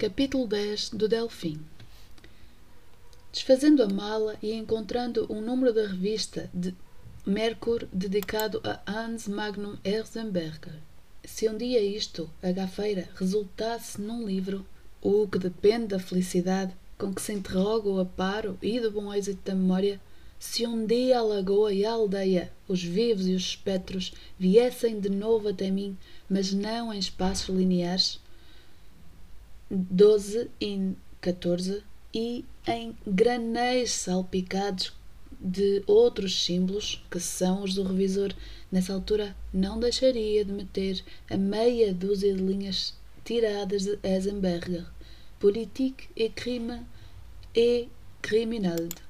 Capítulo 10 do Delfim Desfazendo a mala e encontrando um número da revista de Mercur dedicado a Hans Magnum Erzenberger. Se um dia isto, a gafeira, resultasse num livro, o que depende da felicidade com que se interroga o aparo e do bom êxito da memória, se um dia a lagoa e a aldeia, os vivos e os espectros, viessem de novo até mim, mas não em espaços lineares, 12 e 14, e em granéis salpicados de outros símbolos, que são os do revisor, nessa altura não deixaria de meter a meia dúzia de linhas tiradas de Eisenberger, Politique et Crime et Criminalide.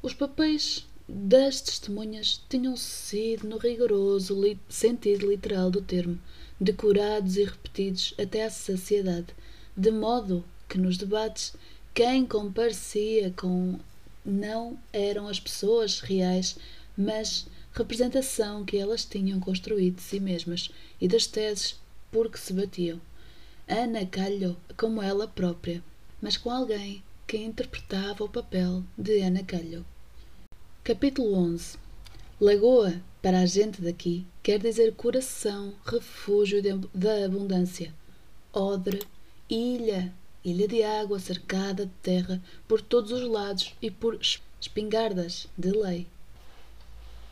Os papéis das testemunhas tinham sido, no rigoroso li sentido literal do termo, decorados e repetidos até à saciedade, de modo que nos debates quem comparecia com não eram as pessoas reais, mas representação que elas tinham construído de si mesmas e das teses por que se batiam. Ana calhou como ela própria, mas com alguém que interpretava o papel de Ana Calho. Capítulo 11 Lagoa, para a gente daqui, quer dizer coração, refúgio da abundância. Odre, ilha, ilha de água cercada de terra por todos os lados e por espingardas de lei.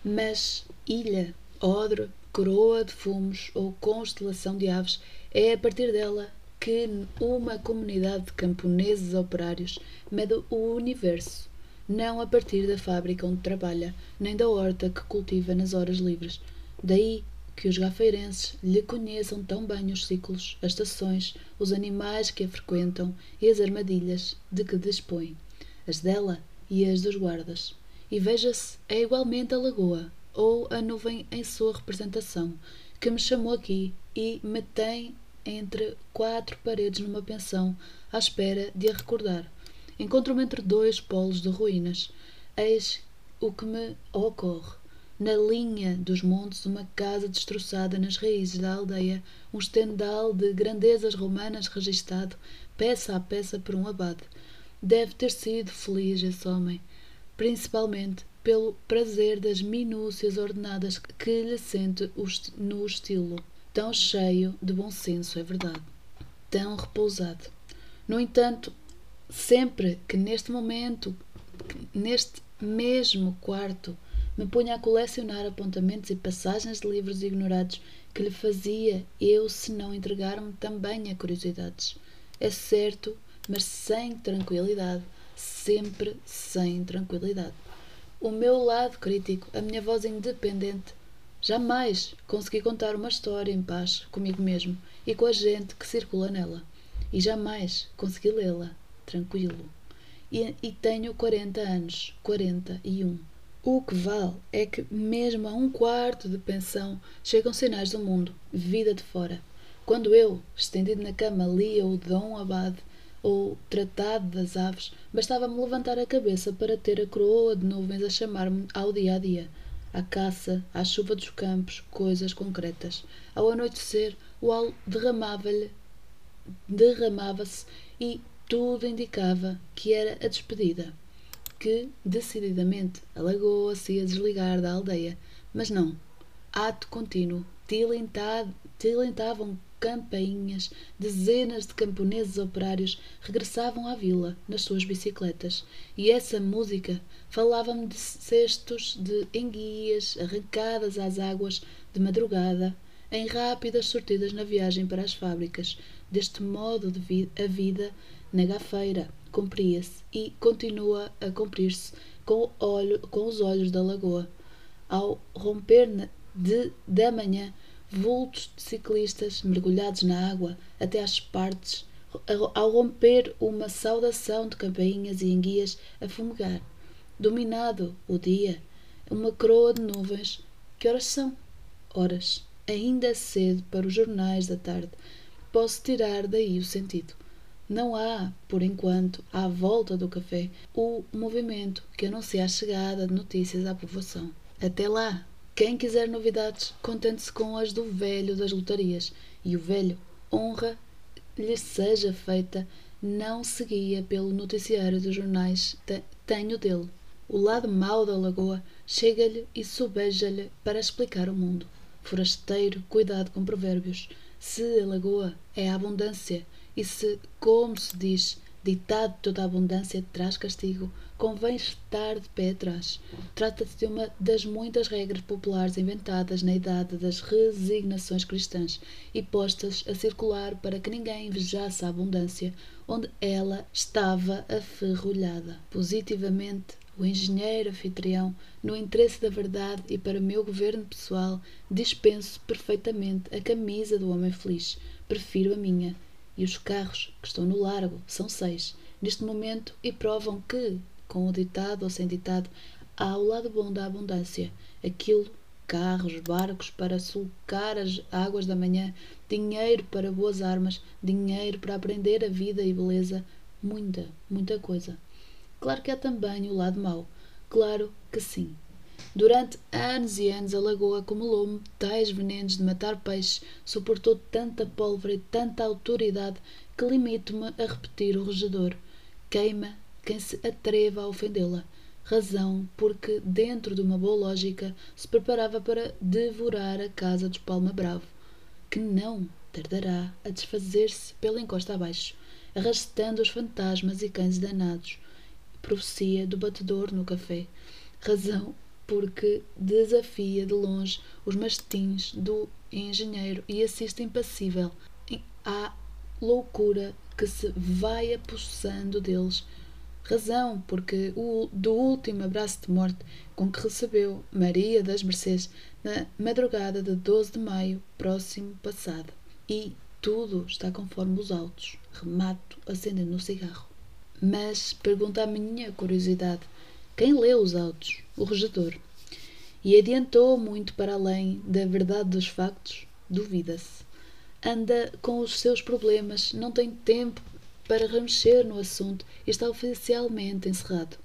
Mas ilha, odre, coroa de fumos ou constelação de aves é a partir dela que uma comunidade de camponeses operários mede o universo não a partir da fábrica onde trabalha, nem da horta que cultiva nas horas livres. Daí que os gafeirenses lhe conheçam tão bem os ciclos, as estações, os animais que a frequentam e as armadilhas de que dispõe, as dela e as dos guardas. E veja-se, é igualmente a lagoa, ou a nuvem em sua representação, que me chamou aqui e me tem entre quatro paredes numa pensão, à espera de a recordar Encontro-me entre dois polos de ruínas. Eis o que me ocorre. Na linha dos montes, uma casa destroçada nas raízes da aldeia, um estendal de grandezas romanas registado, peça a peça por um abade. Deve ter sido feliz esse homem, principalmente pelo prazer das minúcias ordenadas que lhe sente no estilo. Tão cheio de bom senso, é verdade. Tão repousado. No entanto, Sempre que neste momento, neste mesmo quarto, me punha a colecionar apontamentos e passagens de livros ignorados que lhe fazia eu se não entregar-me também a curiosidades. É certo, mas sem tranquilidade, sempre sem tranquilidade. O meu lado crítico, a minha voz independente, jamais consegui contar uma história em paz comigo mesmo e com a gente que circula nela, e jamais consegui lê-la tranquilo. E, e tenho 40 anos, 41. O que vale é que, mesmo a um quarto de pensão, chegam sinais do mundo, vida de fora. Quando eu, estendido na cama, lia o Dom Abade ou Tratado das Aves, bastava-me levantar a cabeça para ter a coroa de nuvens a chamar-me ao dia a dia, à caça, à chuva dos campos, coisas concretas. Ao anoitecer, o al derramava-lhe derramava-se e tudo indicava que era a despedida, que, decididamente, a lagoa se ia desligar da aldeia. Mas não. Ato contínuo. Tilentavam campainhas, dezenas de camponeses operários regressavam à vila nas suas bicicletas, e essa música falava-me de cestos de enguias arrancadas às águas de madrugada, em rápidas sortidas na viagem para as fábricas. Deste modo de vi a vida na gafeira, cumpria-se e continua a cumprir-se com, com os olhos da lagoa. Ao romper de, da manhã, vultos de ciclistas mergulhados na água até às partes, ao romper uma saudação de campainhas e enguias a fumegar. Dominado o dia, uma coroa de nuvens. Que horas são? Horas. Ainda cedo para os jornais da tarde. Posso tirar daí o sentido. Não há, por enquanto, à volta do café, o movimento que anuncia a chegada de notícias à povoação. Até lá, quem quiser novidades, contente-se com as do velho das lotarias. E o velho honra lhe seja feita não seguia pelo noticiário dos jornais tenho dele. O lado mau da lagoa chega-lhe e sobeja-lhe para explicar o mundo. Forasteiro, cuidado com provérbios. Se a lagoa é a abundância, e se, como se diz, ditado toda a abundância traz castigo, convém estar de pé atrás. Trata-se de uma das muitas regras populares inventadas na idade das resignações cristãs e postas a circular para que ninguém invejasse a abundância onde ela estava aferrolhada. Positivamente, o engenheiro anfitrião, no interesse da verdade e para meu governo pessoal, dispenso perfeitamente a camisa do homem feliz. Prefiro a minha. E os carros que estão no largo são seis, neste momento, e provam que, com o ditado ou sem ditado, há o lado bom da abundância. Aquilo, carros, barcos para sulcar as águas da manhã, dinheiro para boas armas, dinheiro para aprender a vida e beleza, muita, muita coisa. Claro que há também o lado mau. Claro que sim. Durante anos e anos a lagoa acumulou tais venenos de matar peixes, suportou tanta pólvora e tanta autoridade que limito-me a repetir o regedor. Queima quem se atreva a ofendê-la. Razão porque, dentro de uma boa lógica, se preparava para devorar a casa dos Palma Bravo, que não tardará a desfazer-se pela encosta abaixo, arrastando os fantasmas e cães danados. Profecia do batedor no café. Razão porque desafia de longe os mastins do engenheiro e assiste impassível à loucura que se vai apossando deles razão porque o, do último abraço de morte com que recebeu Maria das Mercês na madrugada de 12 de maio próximo passado. E tudo está conforme os autos. Remato acendendo o cigarro. Mas, pergunta a minha curiosidade, quem leu os autos? O regedor. E adiantou muito para além da verdade dos factos? Duvida-se. Anda com os seus problemas, não tem tempo para remexer no assunto e está oficialmente encerrado.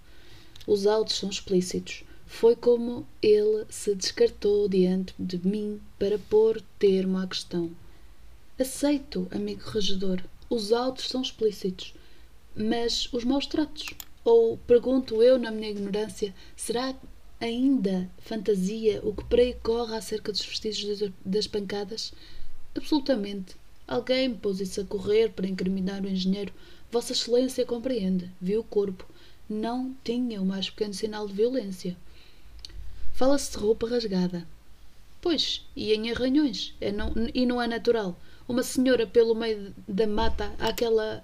Os autos são explícitos. Foi como ele se descartou diante de mim para pôr termo à questão. Aceito, amigo regedor, os autos são explícitos, mas os maus tratos? Ou, pergunto eu na minha ignorância, será ainda fantasia o que por aí corre acerca dos vestígios das pancadas? Absolutamente. Alguém pôs isso a correr para incriminar o engenheiro. Vossa Excelência compreende. Viu o corpo. Não tinha o mais pequeno sinal de violência. Fala-se de roupa rasgada. Pois, e em arranhões. É não, e não é natural. Uma senhora pelo meio da mata àquela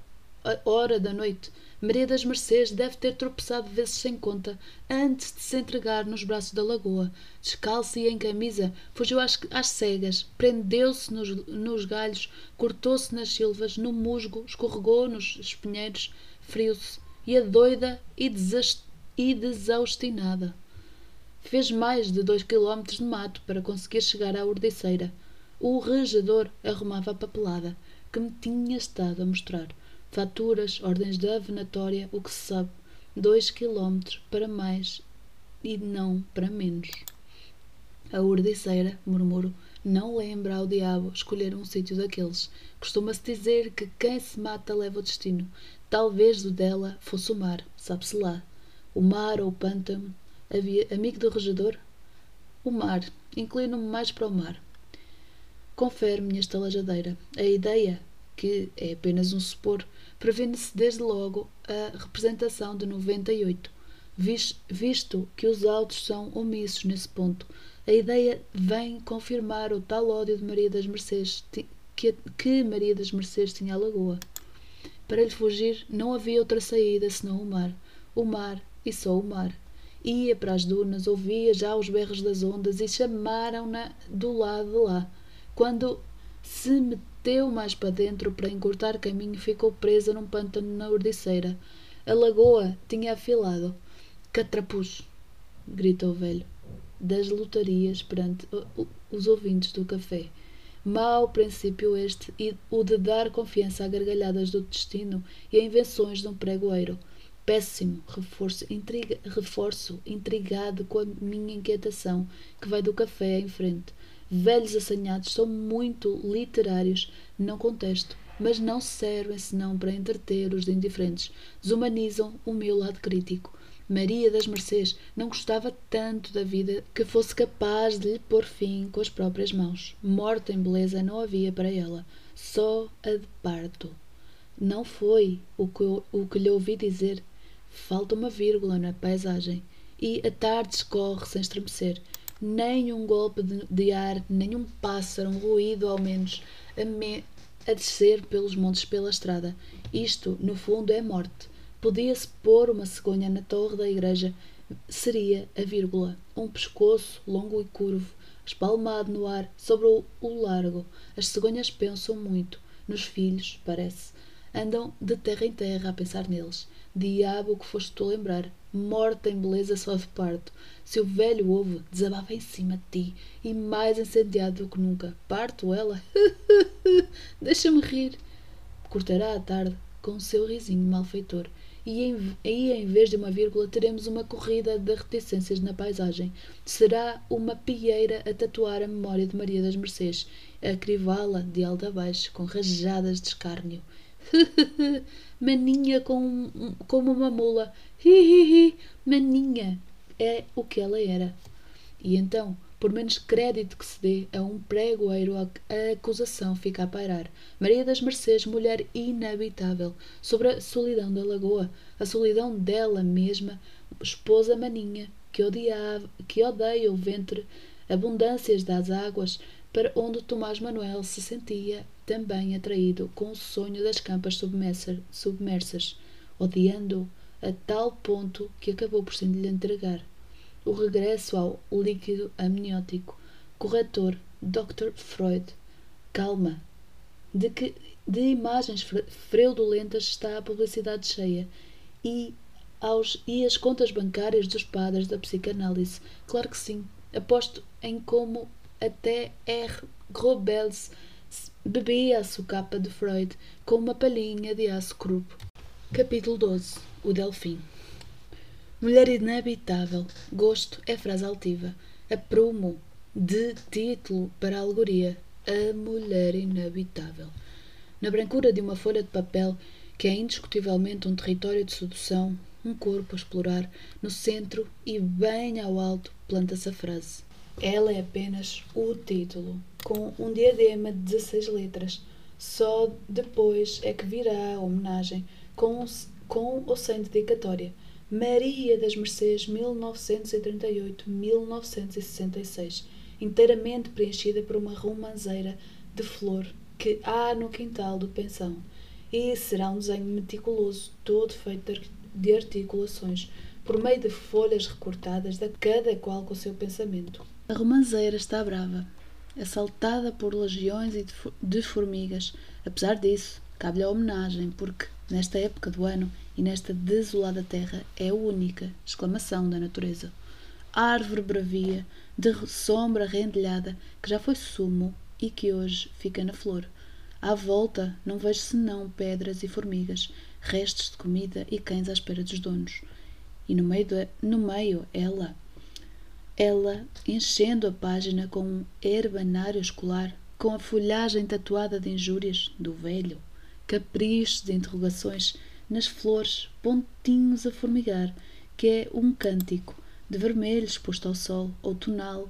hora da noite Maria das Mercês deve ter tropeçado vezes sem conta antes de se entregar nos braços da lagoa. Descalça e em camisa, fugiu às, às cegas, prendeu-se nos, nos galhos, cortou-se nas silvas, no musgo, escorregou nos espinheiros, feriu-se, e a doida e, e desaustinada. Fez mais de dois quilómetros de mato para conseguir chegar à urdiceira. O regedor arrumava a papelada que me tinha estado a mostrar faturas, ordens de avenatória, o que se sabe, dois quilómetros para mais e não para menos. A urdiceira, murmuro, não lembra ao diabo escolher um sítio daqueles. Costuma-se dizer que quem se mata leva o destino. Talvez o dela fosse o mar, sabe-se lá. O mar ou o pântano. Havia amigo do regedor? O mar. Inclino-me mais para o mar. Confere minha estalajadeira. A ideia, que é apenas um supor, previne-se desde logo a representação de 98, visto que os autos são omissos nesse ponto. A ideia vem confirmar o tal ódio de Maria das Mercês que, Maria das Mercês tinha à lagoa. Para lhe fugir não havia outra saída senão o mar. O mar e só o mar. Ia para as dunas, ouvia já os berros das ondas e chamaram-na do lado de lá. Quando se meteu mais para dentro para encurtar caminho ficou presa num pântano na urdiceira. A lagoa tinha afilado. Catrapuz! gritou o velho, das lotarias perante os ouvintes do café. Mau princípio este, e o de dar confiança a gargalhadas do destino e a invenções de um pregoeiro. Péssimo reforço, intriga, reforço intrigado com a minha inquietação, que vai do café em frente velhos assanhados são muito literários, não contesto, mas não servem senão para entreter os indiferentes, desumanizam o meu lado crítico. Maria das Mercês não gostava tanto da vida que fosse capaz de lhe pôr fim com as próprias mãos. Morte em beleza não havia para ela, só a de parto. Não foi o que, o que lhe ouvi dizer. Falta uma vírgula na paisagem e a tarde escorre sem estremecer. Nem um golpe de, de ar, nem um pássaro, um ruído ao menos, a, me, a descer pelos montes pela estrada. Isto, no fundo, é morte. Podia-se pôr uma cegonha na torre da igreja. Seria a vírgula. Um pescoço longo e curvo, espalmado no ar, sobre o, o largo. As cegonhas pensam muito. Nos filhos, parece. Andam de terra em terra a pensar neles. Diabo que foste tu lembrar, morta em beleza só de parto. Se o velho ouve, desabava em cima de ti, e mais incendiado do que nunca. Parto ela? Deixa-me rir. Cortará a tarde com o seu risinho malfeitor e em, aí em vez de uma vírgula teremos uma corrida de reticências na paisagem. Será uma pieira a tatuar a memória de Maria das Mercês, a crivá-la de alto a baixo, com rajadas de escárnio. maninha com, como uma mula. Maninha é o que ela era. E então, por menos crédito que se dê a um pregoeiro, a acusação fica a pairar. Maria das Mercês, mulher inabitável, sobre a solidão da lagoa, a solidão dela mesma, esposa maninha, que, odiava, que odeia o ventre, abundâncias das águas, para onde Tomás Manuel se sentia também atraído com o sonho das campas submersas, odiando a tal ponto que acabou por se lhe entregar o regresso ao líquido amniótico. Corretor, Dr. Freud. Calma. De que de imagens fraudulentas está a publicidade cheia e aos e as contas bancárias dos padres da psicanálise. Claro que sim. Aposto em como até R. Grobbels bebia a sucapa de Freud com uma palhinha de aço Krupp. Capítulo 12. O Delfim. Mulher inabitável. Gosto é frase altiva. Aprumo de título para alegoria. A mulher inabitável. Na brancura de uma folha de papel, que é indiscutivelmente um território de sedução, um corpo a explorar, no centro e bem ao alto planta-se a frase. Ela é apenas o título, com um diadema de 16 letras. Só depois é que virá a homenagem, com, com ou sem dedicatória. Maria das Mercês, 1938-1966, inteiramente preenchida por uma romanceira de flor que há no quintal do pensão. E será um desenho meticuloso, todo feito de articulações, por meio de folhas recortadas, de cada qual com o seu pensamento. A romanceira está brava, assaltada por legiões de formigas. Apesar disso, cabe-lhe a homenagem, porque, nesta época do ano, e nesta desolada terra é a única exclamação da natureza. Árvore bravia, de sombra rendilhada, que já foi sumo e que hoje fica na flor. À volta não vejo senão pedras e formigas, restos de comida e cães à espera dos donos. E no meio, de, no meio ela, ela enchendo a página com um herbanário escolar, com a folhagem tatuada de injúrias do velho, caprichos de interrogações nas flores, pontinhos a formigar, que é um cântico de vermelho exposto ao sol, outonal,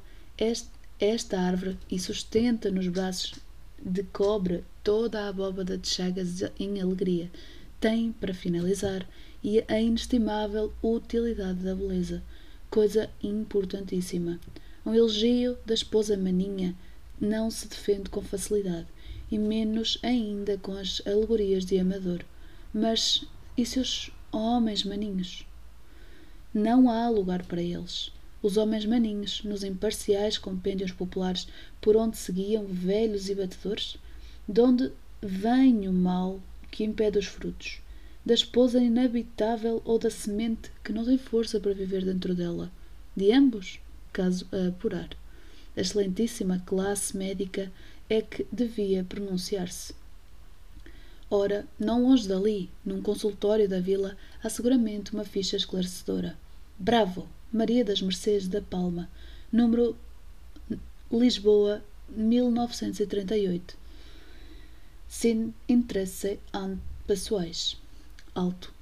esta árvore e sustenta nos braços de cobre toda a abóbada de chagas em alegria. Tem, para finalizar, e a inestimável utilidade da beleza, coisa importantíssima. Um elogio da esposa maninha não se defende com facilidade, e menos ainda com as alegorias de Amador. Mas e seus homens maninhos? Não há lugar para eles. Os homens maninhos, nos imparciais compêndios populares por onde seguiam velhos e batedores? De onde vem o mal que impede os frutos? Da esposa inabitável ou da semente que não tem força para viver dentro dela? De ambos, caso a apurar. A excelentíssima classe médica é que devia pronunciar-se. Ora, não longe dali, num consultório da vila, há seguramente uma ficha esclarecedora. Bravo! Maria das Mercês da Palma, número Lisboa, 1938. sem interesse an pessoais. Alto.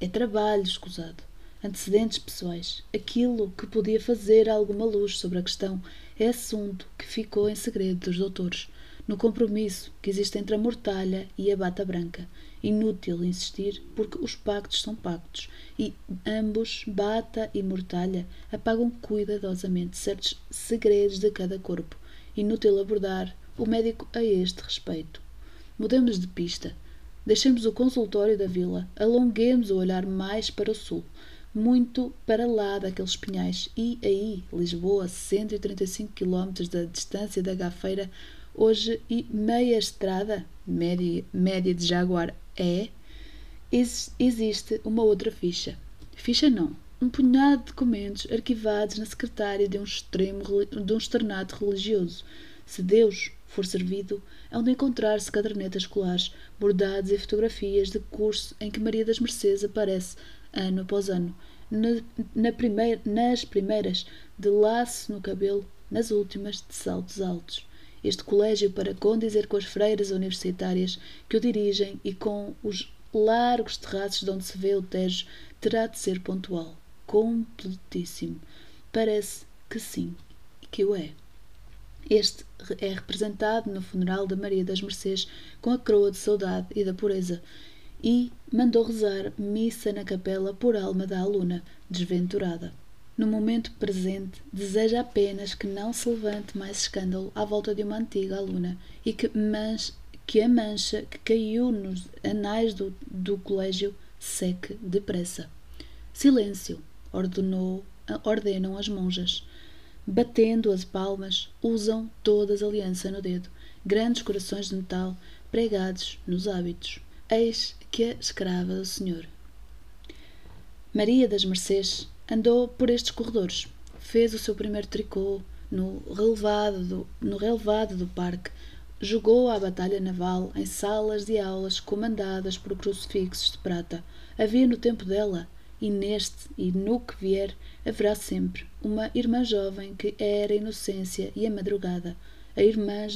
É trabalho escusado. Antecedentes pessoais. Aquilo que podia fazer alguma luz sobre a questão é assunto que ficou em segredo dos doutores, no compromisso que existe entre a mortalha e a bata branca. Inútil insistir, porque os pactos são pactos, e ambos, bata e mortalha, apagam cuidadosamente certos segredos de cada corpo. Inútil abordar o médico a este respeito. Mudemos de pista. Deixemos o consultório da vila, alonguemos o olhar mais para o sul, muito para lá daqueles pinhais, e aí, Lisboa, 135 km da distância da Gafeira, hoje e meia estrada, média, média de Jaguar é, existe uma outra ficha. Ficha não, um punhado de documentos arquivados na secretária de um extremo de um externato religioso. Se Deus for servido, hão de encontrar-se cadernetas escolares, bordados e fotografias de curso em que Maria das Mercês aparece ano após ano. Na, na primeir, nas primeiras, de laço no cabelo, nas últimas, de saltos altos. Este colégio, para condizer com as freiras universitárias que o dirigem e com os largos terraços de onde se vê o Tejo, terá de ser pontual. Completíssimo. Parece que sim, que o é. Este é representado no funeral da Maria das Mercês com a coroa de saudade e da pureza e mandou rezar missa na capela por alma da aluna desventurada. No momento presente, deseja apenas que não se levante mais escândalo à volta de uma antiga aluna e que, manche, que a mancha que caiu nos anais do, do colégio seque depressa. Silêncio, ordenou, ordenam as monjas. Batendo as palmas, usam todas aliança no dedo, grandes corações de metal pregados nos hábitos. Eis que a escrava do Senhor. Maria das Mercês andou por estes corredores, fez o seu primeiro tricô no relevado do, no relevado do parque, jogou a batalha naval em salas de aulas comandadas por crucifixos de prata. Havia no tempo dela e neste e no que vier haverá sempre uma irmã jovem que era a inocência e a madrugada, a irmã,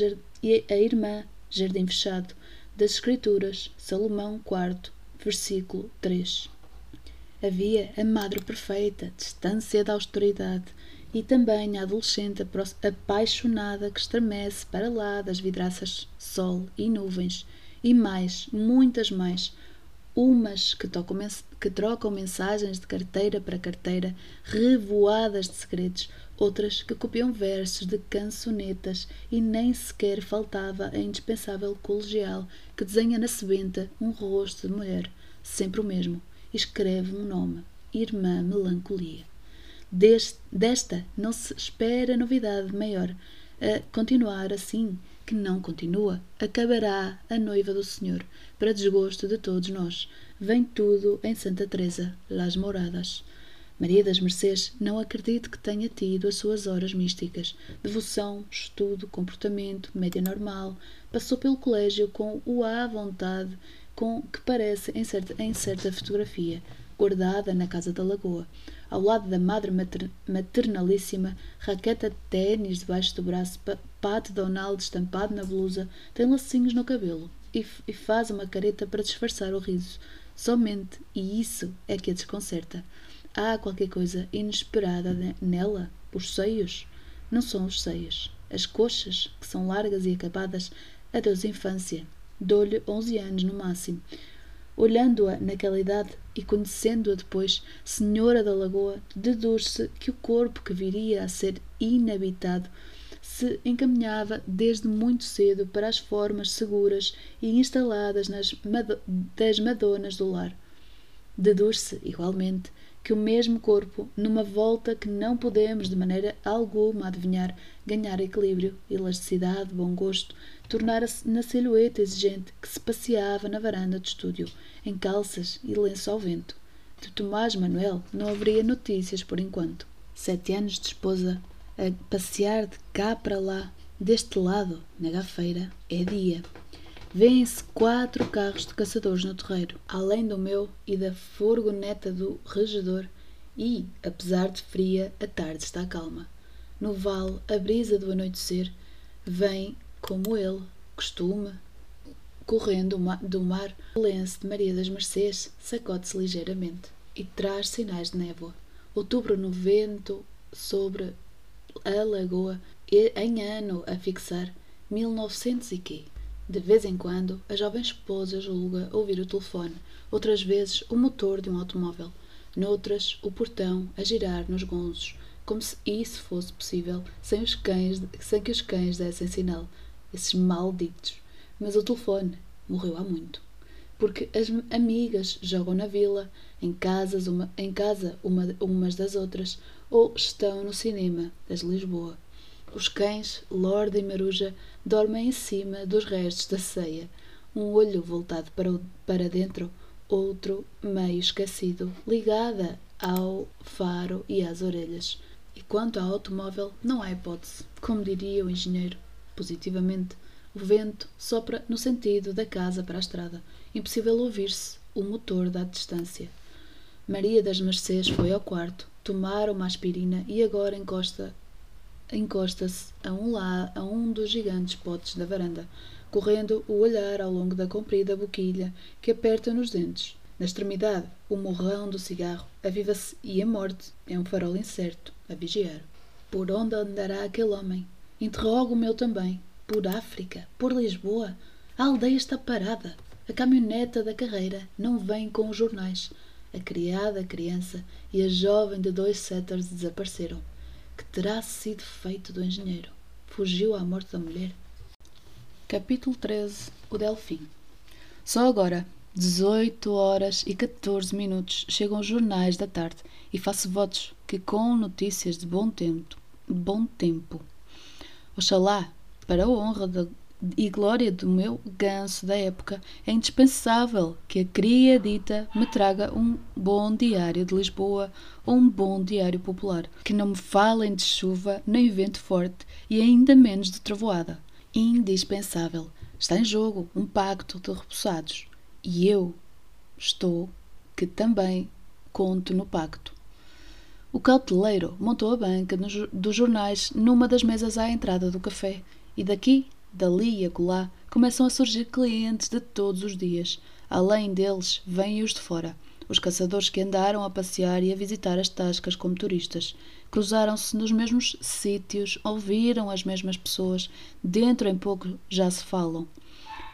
a irmã Jardim Fechado, das Escrituras, Salomão IV, versículo 3. Havia a madre perfeita, distância da austeridade, e também a adolescente apaixonada que estremece para lá das vidraças sol e nuvens, e mais, muitas mais, umas que, tocam, que trocam mensagens de carteira para carteira, revoadas de segredos, outras que copiam versos de cançonetas e nem sequer faltava a indispensável colegial que desenha na sebenta um rosto de mulher, sempre o mesmo, e escreve um nome, Irmã Melancolia. Deste, desta não se espera novidade maior. A continuar assim, que não continua, acabará a noiva do Senhor, para desgosto de todos nós. Vem tudo em Santa Teresa, Las Moradas. Maria das Mercês não acredito que tenha tido as suas horas místicas. Devoção, estudo, comportamento, média normal. Passou pelo colégio com o à vontade com que parece em certa, em certa fotografia, guardada na Casa da Lagoa ao lado da madre maternalíssima, raqueta de ténis debaixo do braço, Pat Donald estampado na blusa, tem lacinhos no cabelo e, e faz uma careta para disfarçar o riso. Somente, e isso é que a desconcerta. Há qualquer coisa inesperada nela. Os seios? Não são os seios. As coxas, que são largas e acabadas. Adeus infância. Dou-lhe onze anos no máximo. Olhando-a naquela idade e conhecendo-a depois, Senhora da Lagoa, deduz-se que o corpo que viria a ser inabitado se encaminhava desde muito cedo para as formas seguras e instaladas nas das Madonas do lar. Deduz-se, igualmente, que o mesmo corpo, numa volta que não podemos de maneira alguma adivinhar, ganhar equilíbrio, elasticidade, bom gosto, tornara-se na silhueta exigente que se passeava na varanda do estúdio, em calças e lenço ao vento. De Tomás Manuel não haveria notícias por enquanto. Sete anos de esposa, a passear de cá para lá, deste lado, na gafeira, é dia. Vêem-se quatro carros de caçadores no terreiro, além do meu e da furgoneta do regedor, e, apesar de fria, a tarde está calma. No vale, a brisa do anoitecer vem como ele costuma, correndo do mar, o lenço de Maria das Mercês sacode-se ligeiramente e traz sinais de névoa. Outubro no vento sobre a lagoa, em ano a fixar 1900 e quê. De vez em quando, a jovem esposa julga ouvir o telefone, outras vezes o motor de um automóvel, noutras o portão a girar nos gonzos, como se isso fosse possível sem, os cães, sem que os cães dessem sinal. Esses malditos. Mas o telefone morreu há muito. Porque as amigas jogam na vila, em, casas uma, em casa uma, umas das outras, ou estão no cinema das Lisboa. Os cães, Lorde e Maruja, dormem em cima dos restos da ceia, um olho voltado para, o, para dentro, outro meio esquecido, ligada ao faro e às orelhas. E quanto ao automóvel, não há hipótese. Como diria o engenheiro, positivamente, o vento sopra no sentido da casa para a estrada. Impossível ouvir-se o motor da distância. Maria das Mercês foi ao quarto, tomar uma aspirina e agora encosta encosta-se a um lá a um dos gigantes potes da varanda, correndo o olhar ao longo da comprida boquilha que aperta nos dentes. Na extremidade, o morrão do cigarro aviva-se e a morte é um farol incerto a vigiar. Por onde andará aquele homem? Interrogo o meu também. Por África? Por Lisboa? A aldeia está parada. A caminhoneta da carreira não vem com os jornais. A criada, a criança e a jovem de dois setters desapareceram. Que terá sido feito do engenheiro? Fugiu à morte da mulher? Capítulo 13 O Delfim Só agora, 18 horas e 14 minutos, chegam os jornais da tarde e faço votos que com notícias de bom tempo, bom tempo. Oxalá, para a honra da e glória do meu ganso da época, é indispensável que a cria dita me traga um bom diário de Lisboa ou um bom diário popular, que não me falem de chuva nem vento forte e ainda menos de trovoada. Indispensável. Está em jogo um pacto de repousados. E eu estou, que também conto no pacto. O cauteleiro montou a banca dos jornais numa das mesas à entrada do café e daqui Dali e acolá começam a surgir clientes de todos os dias. Além deles, vêm os de fora. Os caçadores que andaram a passear e a visitar as tascas como turistas. Cruzaram-se nos mesmos sítios, ouviram as mesmas pessoas. Dentro em pouco já se falam.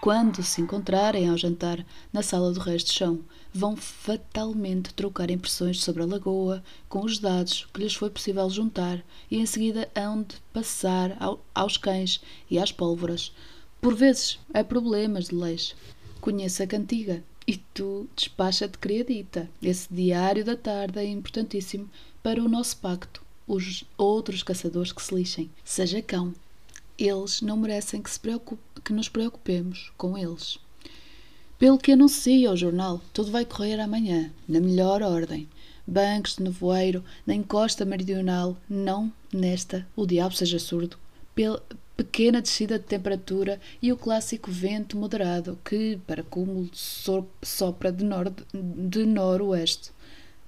Quando se encontrarem ao jantar na sala do resto de chão, vão fatalmente trocar impressões sobre a lagoa com os dados que lhes foi possível juntar e em seguida hão de passar ao, aos cães e às pólvoras. Por vezes há problemas de leis. Conheça a cantiga e tu despacha-te criadita. Esse diário da tarde é importantíssimo para o nosso pacto. Os outros caçadores que se lixem. Seja cão, eles não merecem que, se preocupe, que nos preocupemos com eles. Pelo que anuncia o jornal, tudo vai correr amanhã, na melhor ordem. Bancos de nevoeiro na encosta meridional, não nesta, o diabo seja surdo, pela pequena descida de temperatura e o clássico vento moderado que, para cúmulo, sopra de, nor de noroeste.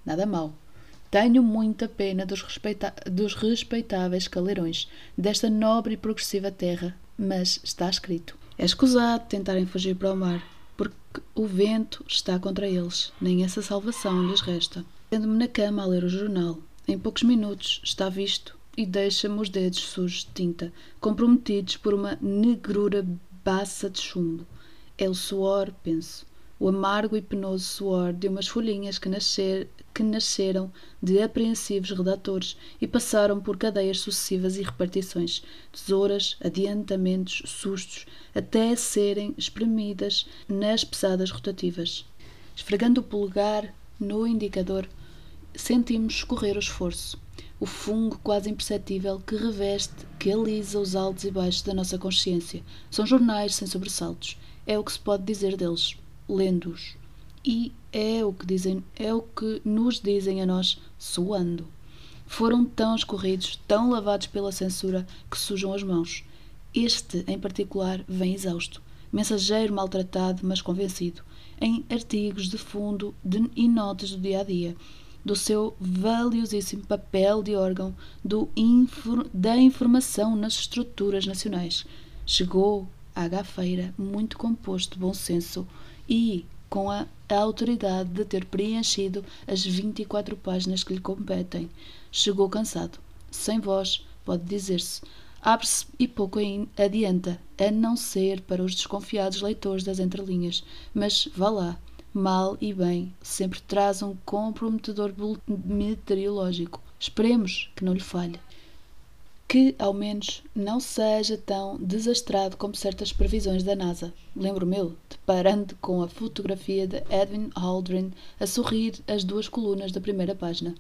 Nada mal. Tenho muita pena dos, respeita dos respeitáveis caldeirões desta nobre e progressiva terra, mas está escrito. É escusado tentarem fugir para o mar, porque o vento está contra eles, nem essa salvação lhes resta. Tendo-me na cama a ler o jornal, em poucos minutos está visto e deixa-me os dedos sujos de tinta, comprometidos por uma negrura baça de chumbo. É o suor, penso, o amargo e penoso suor de umas folhinhas que, nascer, que nasceram de apreensivos redatores e passaram por cadeias sucessivas e repartições, tesouras, adiantamentos, sustos, até serem espremidas nas pesadas rotativas. Esfregando o polegar no indicador, sentimos escorrer o esforço, o fungo quase imperceptível que reveste, que alisa os altos e baixos da nossa consciência. São jornais sem sobressaltos. É o que se pode dizer deles lendo-os. E é o que dizem, é o que nos dizem a nós suando. Foram tão escorridos, tão lavados pela censura que sujam as mãos. Este, em particular, vem exausto, mensageiro maltratado, mas convencido, em artigos de fundo de, e notas do dia a dia, do seu valiosíssimo papel de órgão do infor, da informação nas estruturas nacionais. Chegou à gafeira, muito composto bom senso e com a, a autoridade de ter preenchido as 24 páginas que lhe competem. Chegou cansado, sem voz, pode dizer-se. Abre-se e pouco adianta, a não ser para os desconfiados leitores das entrelinhas. Mas vá lá, mal e bem, sempre traz um comprometedor meteorológico. Esperemos que não lhe falhe que ao menos não seja tão desastrado como certas previsões da NASA. Lembro-me, deparando com a fotografia de Edwin Aldrin a sorrir às duas colunas da primeira página.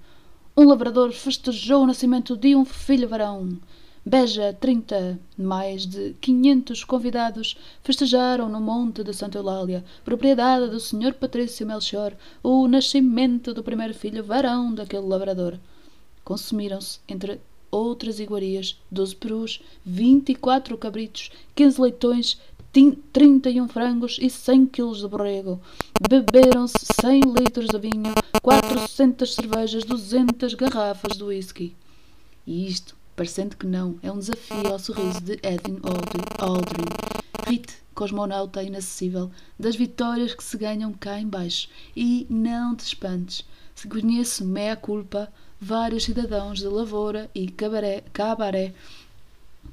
Um lavrador festejou o nascimento de um filho varão. Beja 30. Mais de 500 convidados festejaram no Monte de Santa Eulália, propriedade do Sr. Patrício Melchior, o nascimento do primeiro filho varão daquele lavrador. Consumiram-se entre outras iguarias, 12 perus, 24 cabritos, 15 leitões, 31 frangos e 100 quilos de borrego. Beberam-se 100 litros de vinho, 400 cervejas, 200 garrafas de whisky. E isto, parecendo que não, é um desafio ao sorriso de Edwin Aldrin. Rite, cosmonauta inacessível, das vitórias que se ganham cá embaixo. E não te espantes, se conheço meia culpa, vários cidadãos de lavoura e cabaré, cabaré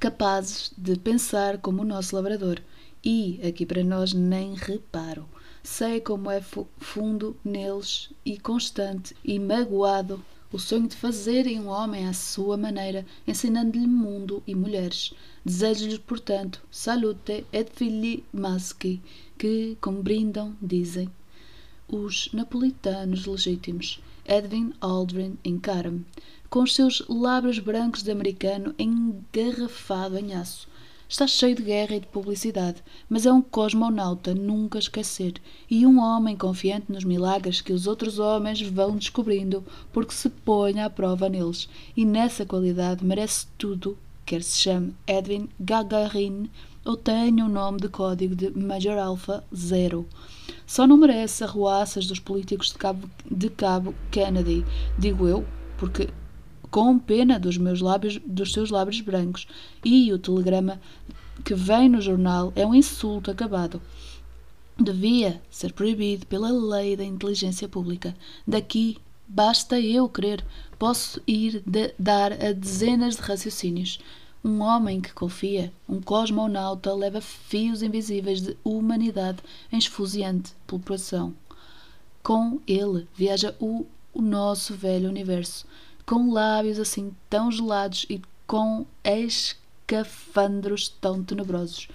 capazes de pensar como o nosso labrador. E, aqui para nós, nem reparo. Sei como é fundo neles e constante e magoado o sonho de fazerem um homem à sua maneira, ensinando-lhe mundo e mulheres. Desejo-lhes, portanto, salute et fili maschi, que, como brindam, dizem os napolitanos legítimos. Edwin Aldrin encara-me, com os seus lábios brancos de americano engarrafado em aço. Está cheio de guerra e de publicidade, mas é um cosmonauta nunca esquecer e um homem confiante nos milagres que os outros homens vão descobrindo porque se põe à prova neles. E nessa qualidade merece tudo, quer se chame Edwin Gagarin ou tenha o nome de código de Major Alpha Zero. Só não merece arruaças dos políticos de Cabo, de Cabo Kennedy, digo eu, porque com pena dos meus lábios, dos seus lábios brancos, e o telegrama que vem no jornal é um insulto acabado. Devia ser proibido pela lei da inteligência pública. Daqui basta eu querer, posso ir dar a dezenas de raciocínios. Um homem que confia, um cosmonauta, leva fios invisíveis de humanidade em esfuziante pulpação. Com ele viaja o, o nosso velho universo, com lábios assim tão gelados e com escafandros tão tenebrosos.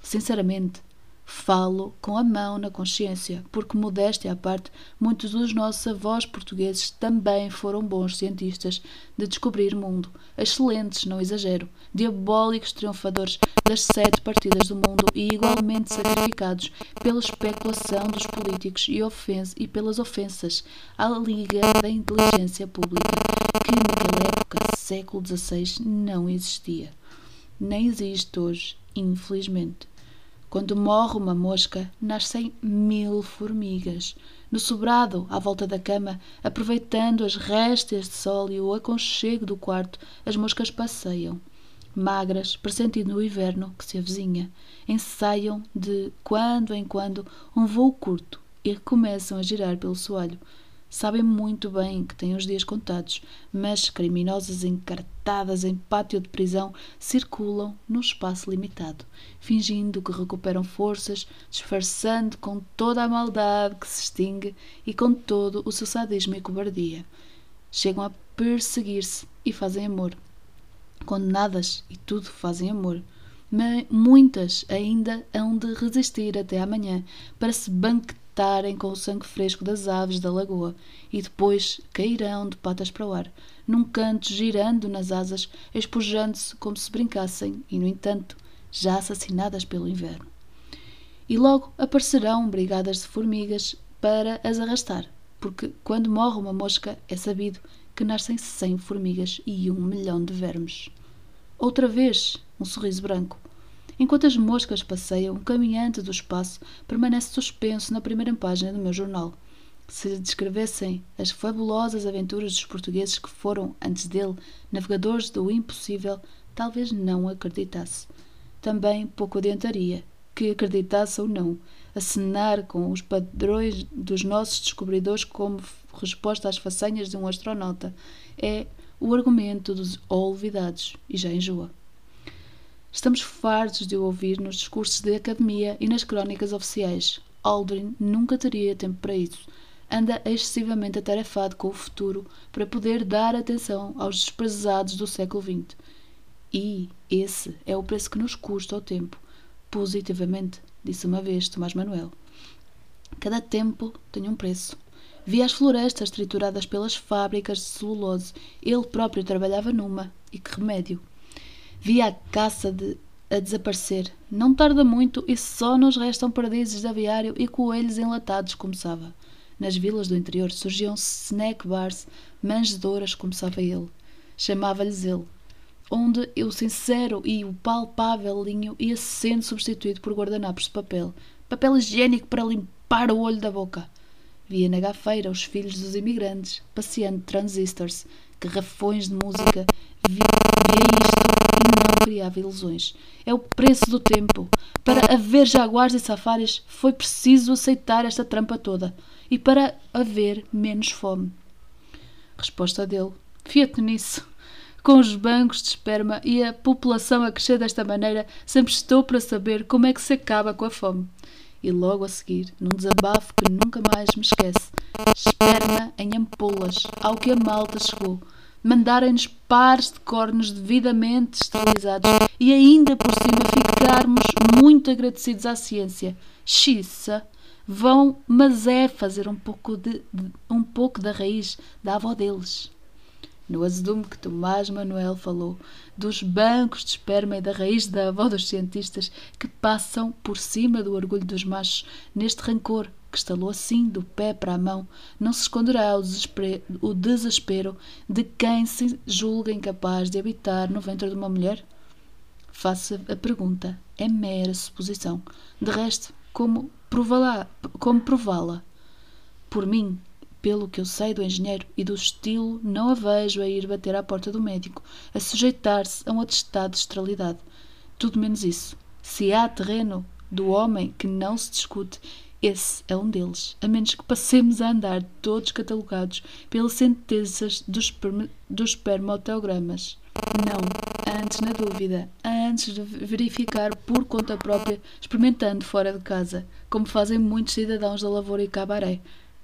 Sinceramente, Falo com a mão na consciência, porque, modéstia à parte, muitos dos nossos avós portugueses também foram bons cientistas de descobrir mundo, excelentes, não exagero, diabólicos triunfadores das sete partidas do mundo e igualmente sacrificados pela especulação dos políticos e, ofens e pelas ofensas à Liga da Inteligência Pública, que naquela época, século XVI, não existia. Nem existe hoje, infelizmente. Quando morre uma mosca, nascem mil formigas. No sobrado, à volta da cama, aproveitando as restas de sol e o aconchego do quarto, as moscas passeiam. Magras, pressentindo o inverno que se avizinha, ensaiam de quando em quando um voo curto e recomeçam a girar pelo soalho, sabem muito bem que têm os dias contados, mas criminosas encartadas em pátio de prisão circulam num espaço limitado, fingindo que recuperam forças, disfarçando com toda a maldade que se extingue e com todo o seu sadismo e cobardia. Chegam a perseguir-se e fazem amor. Condenadas e tudo fazem amor. Mas muitas ainda hão de resistir até amanhã para se banquetar estarem com o sangue fresco das aves da lagoa e depois cairão de patas para o ar, num canto girando nas asas, espojando-se como se brincassem e, no entanto, já assassinadas pelo inverno. E logo aparecerão brigadas de formigas para as arrastar, porque quando morre uma mosca é sabido que nascem cem formigas e um milhão de vermes. Outra vez, um sorriso branco, Enquanto as moscas passeiam, o caminhante do espaço permanece suspenso na primeira página do meu jornal. Se descrevessem as fabulosas aventuras dos portugueses que foram, antes dele, navegadores do impossível, talvez não acreditasse. Também pouco adiantaria. que acreditasse ou não, acenar com os padrões dos nossos descobridores como resposta às façanhas de um astronauta. É o argumento dos olvidados e já enjoa. Estamos fartos de o ouvir nos discursos de academia e nas crónicas oficiais. Aldrin nunca teria tempo para isso. Anda excessivamente atarefado com o futuro para poder dar atenção aos desprezados do século XX. E esse é o preço que nos custa o tempo. Positivamente, disse uma vez Tomás Manuel. Cada tempo tem um preço. Via as florestas trituradas pelas fábricas de celulose. Ele próprio trabalhava numa. E que remédio! Via a caça de, a desaparecer. Não tarda muito e só nos restam perdizes de aviário e coelhos enlatados, começava. Nas vilas do interior surgiam snack bars, manjedouras, começava ele. Chamava-lhes ele. Onde o sincero e o palpável linho ia sendo substituído por guardanapos de papel. Papel higiênico para limpar o olho da boca. Via na gafeira os filhos dos imigrantes, passeando transistors, garrafões de música. Via, via isto não criava ilusões. É o preço do tempo. Para haver jaguares e safaris foi preciso aceitar esta trampa toda. E para haver menos fome. Resposta dele. Fia-te nisso. Com os bancos de esperma e a população a crescer desta maneira, sempre estou para saber como é que se acaba com a fome e logo a seguir, num desabafo que nunca mais me esquece, esperma em ampolas, ao que a malta chegou, mandarem-nos pares de cornos devidamente esterilizados e ainda por cima ficarmos muito agradecidos à ciência. Xissa, vão, mas é fazer um pouco, de, um pouco da raiz da avó deles no azedume que Tomás Manuel falou, dos bancos de esperma e da raiz da avó dos cientistas que passam por cima do orgulho dos machos, neste rancor que estalou assim do pé para a mão, não se esconderá o desespero, o desespero de quem se julga incapaz de habitar no ventre de uma mulher? Faça a pergunta, é mera suposição. De resto, como prová-la? Como prová-la? Por mim, pelo que eu sei do engenheiro e do estilo, não a vejo a ir bater à porta do médico, a sujeitar-se a um atestado de esterilidade. Tudo menos isso. Se há terreno do homem que não se discute, esse é um deles, a menos que passemos a andar todos catalogados pelas sentenças dos, dos espermoteogramas. Não, antes na dúvida, antes de verificar por conta própria, experimentando fora de casa, como fazem muitos cidadãos da lavoura e cabaré.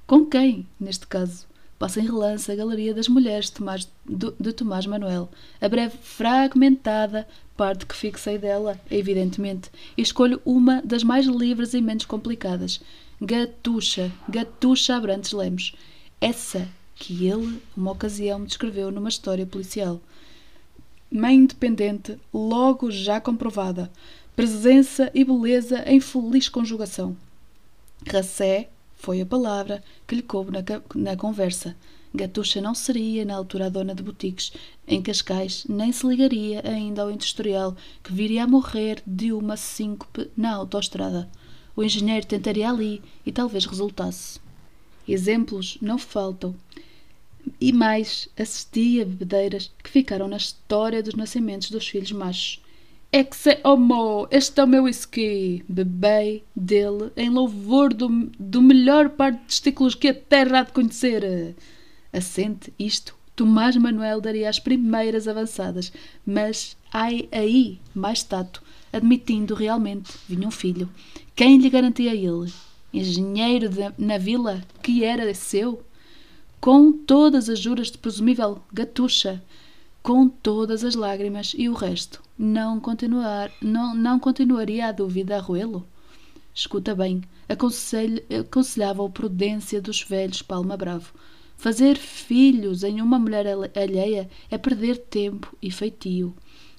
Com quem, neste caso? Passa em relance a Galeria das Mulheres de Tomás, de Tomás Manuel, a breve fragmentada parte que fixei dela, evidentemente, e escolho uma das mais livres e menos complicadas. Gatucha, Gatucha Abrantes Lemos. Essa que ele, uma ocasião, descreveu numa história policial. Mãe independente, logo já comprovada. Presença e beleza em feliz conjugação. Racé, foi a palavra que lhe coube na, na conversa. Gatucha não seria, na altura, a dona de boutiques em Cascais, nem se ligaria ainda ao industrial que viria a morrer de uma síncope na autoestrada. O engenheiro tentaria ali e talvez resultasse. Exemplos não faltam. E mais, assistia a bebedeiras que ficaram na história dos nascimentos dos filhos machos. Se homo, este é o meu whisky. Bebei dele em louvor do, do melhor par de testículos que a terra há de conhecer. Assente isto, Tomás Manuel daria as primeiras avançadas, mas ai aí mais tato, admitindo realmente vinha um filho. Quem lhe garantia a ele? Engenheiro de, na vila, que era seu? Com todas as juras de presumível gatucha, com todas as lágrimas e o resto, não, continuar, não, não continuaria a dúvida a roê-lo? Escuta bem, aconselhava a prudência dos velhos Palma Bravo. Fazer filhos em uma mulher alheia é perder tempo e feitio.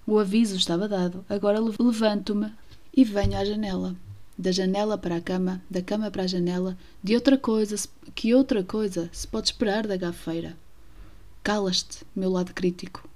O aviso estava dado. Agora levanto-me e venho à janela. Da janela para a cama, da cama para a janela, de outra coisa, que outra coisa se pode esperar da gafeira? Calas-te, meu lado crítico.